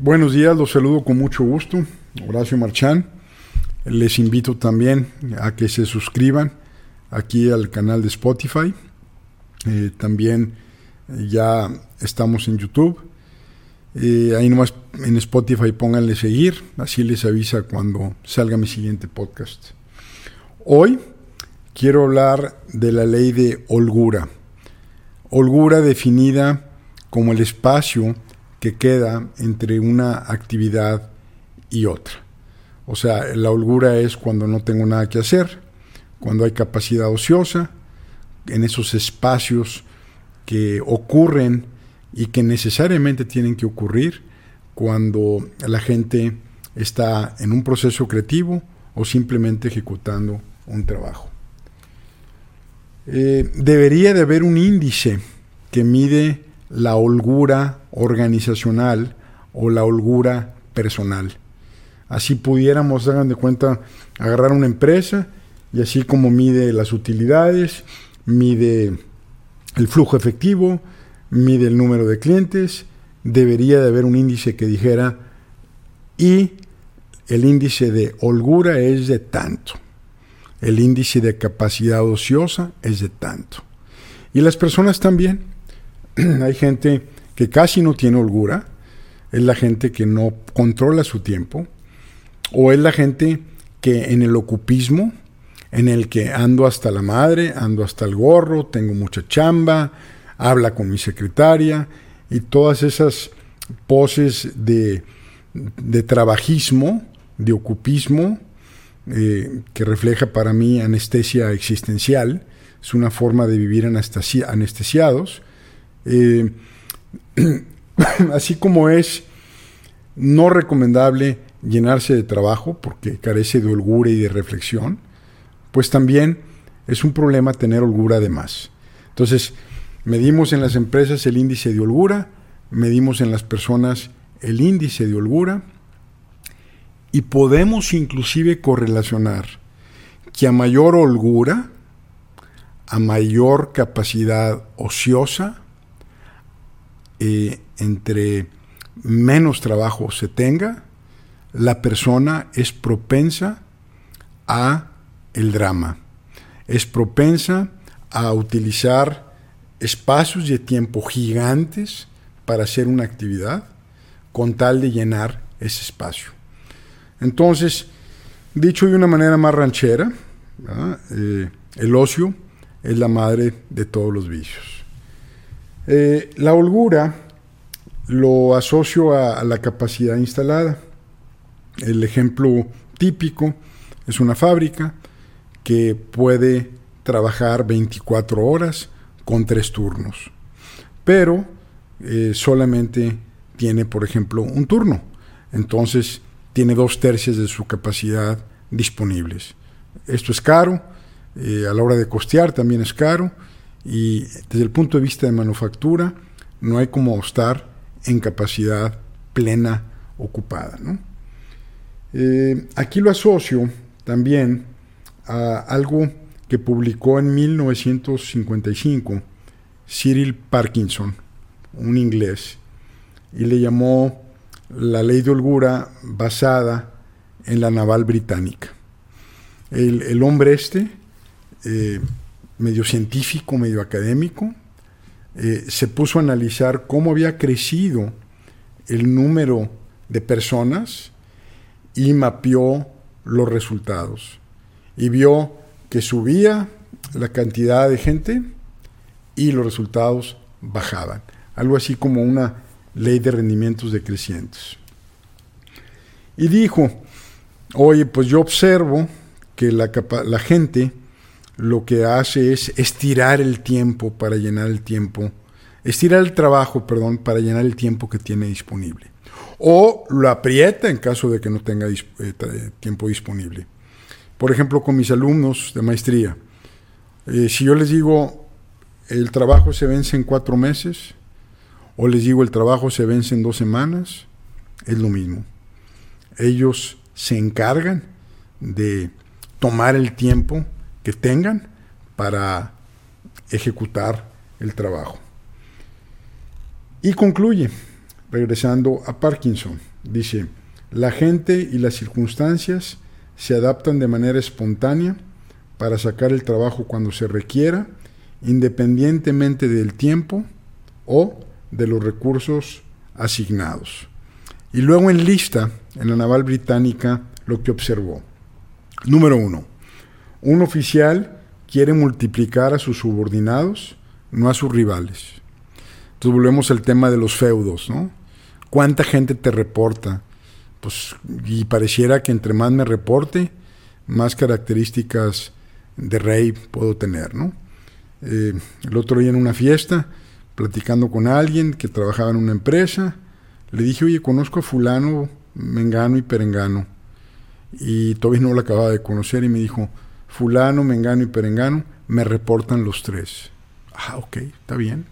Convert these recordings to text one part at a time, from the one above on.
Buenos días, los saludo con mucho gusto. Horacio Marchán. Les invito también a que se suscriban aquí al canal de Spotify. Eh, también ya estamos en YouTube. Eh, ahí nomás en Spotify pónganle seguir, así les avisa cuando salga mi siguiente podcast. Hoy quiero hablar de la ley de holgura. Holgura definida como el espacio que queda entre una actividad y otra. O sea, la holgura es cuando no tengo nada que hacer, cuando hay capacidad ociosa, en esos espacios que ocurren y que necesariamente tienen que ocurrir cuando la gente está en un proceso creativo o simplemente ejecutando un trabajo. Eh, debería de haber un índice que mide la holgura organizacional o la holgura personal. Así pudiéramos, hagan de cuenta, agarrar una empresa y así como mide las utilidades, mide el flujo efectivo, mide el número de clientes, debería de haber un índice que dijera y el índice de holgura es de tanto. El índice de capacidad ociosa es de tanto. Y las personas también. Hay gente que casi no tiene holgura, es la gente que no controla su tiempo, o es la gente que en el ocupismo, en el que ando hasta la madre, ando hasta el gorro, tengo mucha chamba, habla con mi secretaria y todas esas poses de, trabajismo, de ocupismo, eh, que refleja para mí anestesia existencial, es una forma de vivir anestesiados. Eh, así como es no recomendable llenarse de trabajo porque carece de holgura y de reflexión, pues también es un problema tener holgura de más. Entonces, medimos en las empresas el índice de holgura, medimos en las personas el índice de holgura y podemos inclusive correlacionar que a mayor holgura, a mayor capacidad ociosa, eh, entre menos trabajo se tenga, la persona es propensa a el drama, es propensa a utilizar espacios de tiempo gigantes para hacer una actividad con tal de llenar ese espacio. Entonces, dicho de una manera más ranchera, eh, el ocio es la madre de todos los vicios. Eh, la holgura lo asocio a, la capacidad instalada. El ejemplo típico es una fábrica que puede trabajar 24 horas con tres turnos, pero eh, solamente tiene, por ejemplo, un turno. Entonces, tiene dos tercios de su capacidad disponibles. Esto es caro, eh, a la hora de costear también es caro, y desde el punto de vista de manufactura no hay como estar en capacidad plena ocupada. Eh, aquí lo asocio también a algo que publicó en 1955 Cyril Parkinson, un inglés, y le llamó la ley de holgura basada en la naval británica. El, hombre este eh, medio científico, medio académico, eh, se puso a analizar cómo había crecido el número de personas y mapeó los resultados. Y vio que subía la cantidad de gente y los resultados bajaban. Algo así como una ley de rendimientos decrecientes. Y dijo, oye, pues yo observo que la, la gente lo que hace es estirar el tiempo para llenar el tiempo, estirar el trabajo, perdón, para llenar el tiempo que tiene disponible. O lo aprieta en caso de que no tenga eh, tiempo disponible. Por ejemplo, con mis alumnos de maestría, eh, si yo les digo el trabajo se vence en cuatro meses, o les digo el trabajo se vence en dos semanas, es lo mismo. Ellos se encargan de tomar el tiempo tengan para ejecutar el trabajo. Y concluye, regresando a Parkinson, dice, la gente y las circunstancias se adaptan de manera espontánea para sacar el trabajo cuando se requiera, independientemente del tiempo o de los recursos asignados. Y luego en lista, en la naval británica, lo que observó. Número uno, un oficial quiere multiplicar a sus subordinados, no a sus rivales. Entonces volvemos al tema de los feudos, ¿no? ¿Cuánta gente te reporta? Pues, y pareciera que entre más me reporte, más características de rey puedo tener, ¿no? Eh, el otro día en una fiesta, platicando con alguien que trabajaba en una empresa, le dije, oye, conozco a fulano, mengano y perengano. Y todavía no lo acababa de conocer y me dijo, fulano, mengano y perengano, me reportan los tres. Ah, ok, está bien.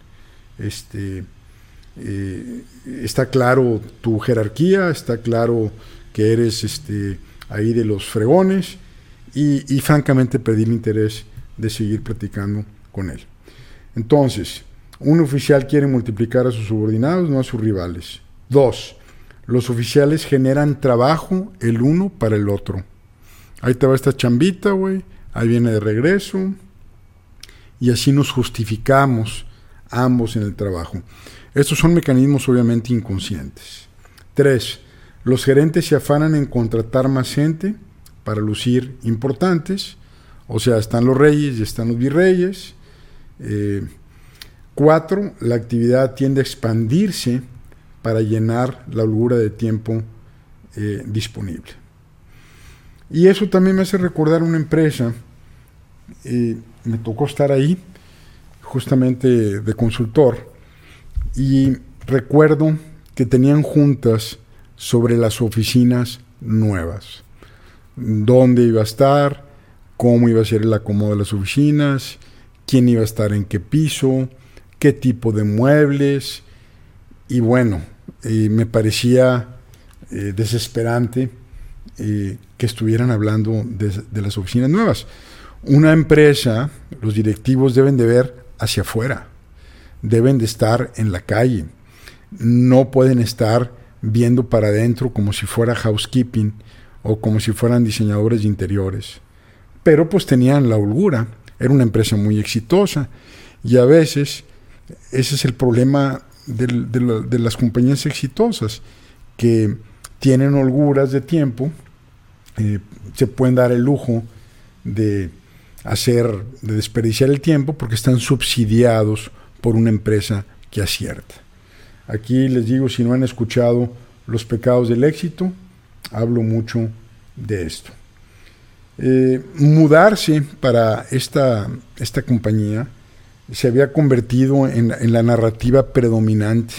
Este, eh, está claro tu jerarquía, está claro que eres este, ahí de los fregones y, francamente perdí el interés de seguir platicando con él. Entonces, un oficial quiere multiplicar a sus subordinados, no a sus rivales. Dos, los oficiales generan trabajo el uno para el otro. Ahí te va esta chambita, güey, ahí viene de regreso. Y así nos justificamos ambos en el trabajo. Estos son mecanismos obviamente inconscientes. Tres, los gerentes se afanan en contratar más gente para lucir importantes. O sea, están los reyes y están los virreyes. Eh, cuatro, la actividad tiende a expandirse para llenar la holgura de tiempo eh, disponible. Y eso también me hace recordar una empresa, eh, me tocó estar ahí, justamente de consultor, y recuerdo que tenían juntas sobre las oficinas nuevas, dónde iba a estar, cómo iba a ser el acomodo de las oficinas, quién iba a estar en qué piso, qué tipo de muebles, y bueno, me parecía eh, desesperante eh, que estuvieran hablando de, las oficinas nuevas. Una empresa, los directivos deben de ver hacia afuera, deben de estar en la calle, no pueden estar viendo para adentro como si fuera housekeeping o como si fueran diseñadores de interiores. Pero pues tenían la holgura, era una empresa muy exitosa y a veces ese es el problema de, las compañías exitosas que tienen holguras de tiempo, eh, se pueden dar el lujo de hacer, de desperdiciar el tiempo porque están subsidiados por una empresa que acierta. Aquí les digo, si no han escuchado Los pecados del éxito, hablo mucho de esto. Eh, mudarse para esta, esta compañía se había convertido en, la narrativa predominante.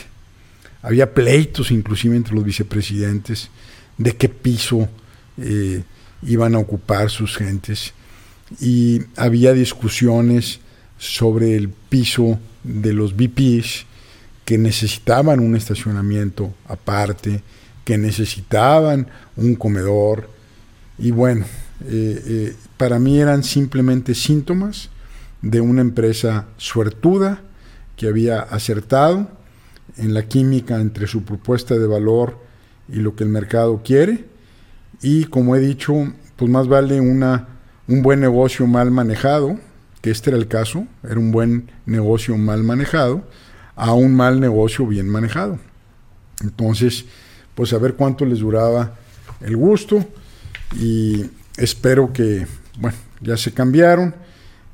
Había pleitos inclusive entre los vicepresidentes de qué piso eh, iban a ocupar sus gentes. Y había discusiones sobre el piso de los VPs que necesitaban un estacionamiento aparte, que necesitaban un comedor. Y bueno, eh, eh, para mí eran simplemente síntomas de una empresa suertuda que había acertado en la química entre su propuesta de valor y lo que el mercado quiere. Y como he dicho, pues más vale una, un buen negocio mal manejado, que este era el caso, era un buen negocio mal manejado, a un mal negocio bien manejado. Entonces, pues a ver cuánto les duraba el gusto y espero que, bueno, ya se cambiaron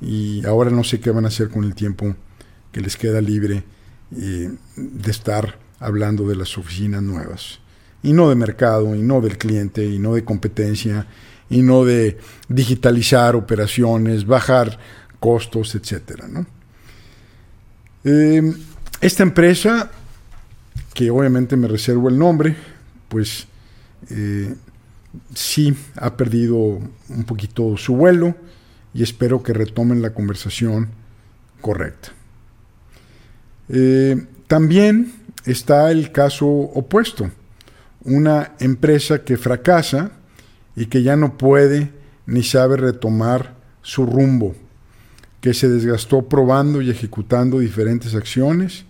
y ahora no sé qué van a hacer con el tiempo que les queda libre eh, de estar hablando de las oficinas nuevas. Y no de mercado, y no del cliente, y no de competencia, y no de digitalizar operaciones, bajar costos, etc. Eh, esta empresa, que obviamente me reservo el nombre, pues eh, sí ha perdido un poquito su vuelo y espero que retomen la conversación correcta. Eh, también está el caso opuesto, una empresa que fracasa y que ya no puede ni sabe retomar su rumbo, que se desgastó probando y ejecutando diferentes acciones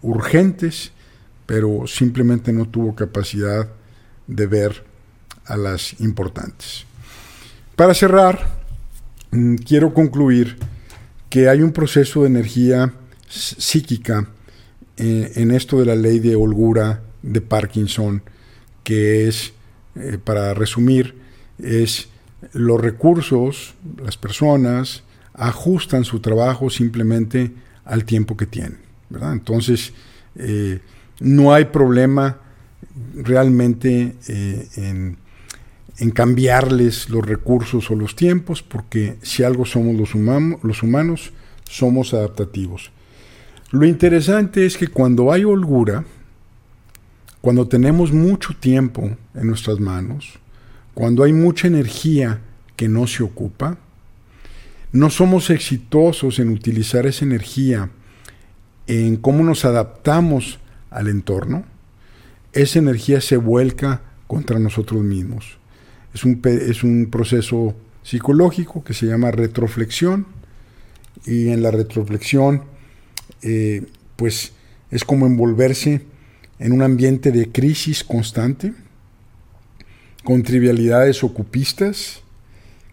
urgentes, pero simplemente no tuvo capacidad de ver a las importantes. Para cerrar, mm, quiero concluir que hay un proceso de energía psíquica eh, en esto de la ley de holgura de Parkinson, que es, eh, para resumir, es los recursos, las personas ajustan su trabajo simplemente al tiempo que tienen. Entonces, eh, no hay problema realmente en, en, cambiarles los recursos o los tiempos, porque si algo somos los, los humanos, somos adaptativos. Lo interesante es que cuando hay holgura, cuando tenemos mucho tiempo en nuestras manos, cuando hay mucha energía que no se ocupa, no somos exitosos en utilizar esa energía en cómo nos adaptamos al entorno, esa energía se vuelca contra nosotros mismos. Es un, es un proceso psicológico que se llama retroflexión y en la retroflexión eh, pues es como envolverse en un ambiente de crisis constante, con trivialidades ocupistas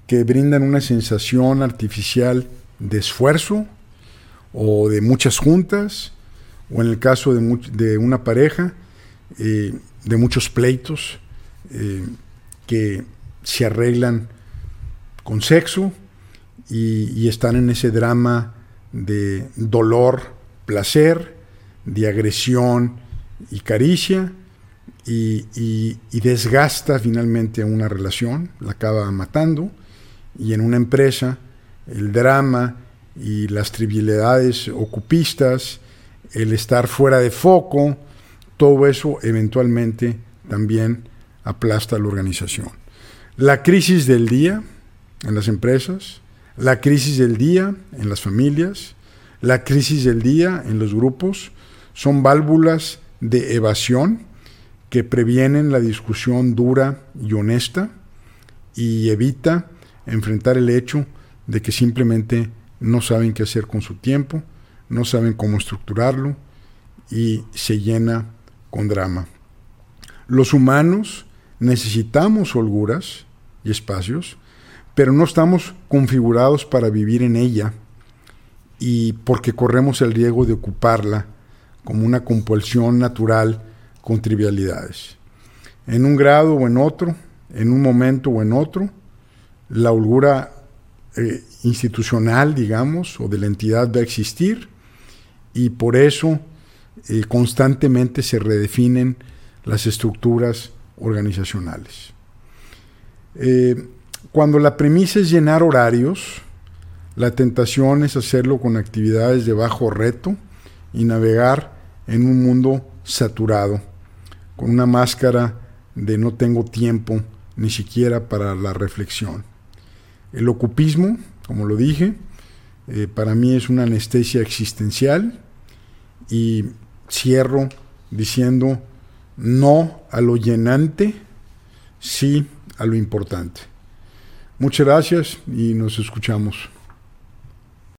que brindan una sensación artificial de esfuerzo o de muchas juntas, o en el caso de, una pareja, eh, de muchos pleitos eh, que se arreglan con sexo y están en ese drama de dolor placer, de agresión y caricia, y, desgasta finalmente una relación, la acaba matando, y en una empresa el drama y las trivialidades ocupistas, el estar fuera de foco, todo eso eventualmente también aplasta la organización. La crisis del día en las empresas, la crisis del día en las familias, la crisis del día en los grupos son válvulas de evasión que previenen la discusión dura y honesta y evita enfrentar el hecho de que simplemente no saben qué hacer con su tiempo, no saben cómo estructurarlo y se llena con drama. Los humanos necesitamos holguras y espacios, pero no estamos configurados para vivir en ella y porque corremos el riesgo de ocuparla como una compulsión natural con trivialidades. En un grado o en otro, en un momento o en otro, la holgura eh, institucional, digamos, o de la entidad va a existir y por eso eh, constantemente se redefinen las estructuras organizacionales. Eh, cuando la premisa es llenar horarios, la tentación es hacerlo con actividades de bajo reto y navegar en un mundo saturado, con una máscara de no tengo tiempo ni siquiera para la reflexión. El ocupismo, como lo dije, eh, para mí es una anestesia existencial y cierro diciendo no a lo llenante, sí a lo importante. Muchas gracias y nos escuchamos.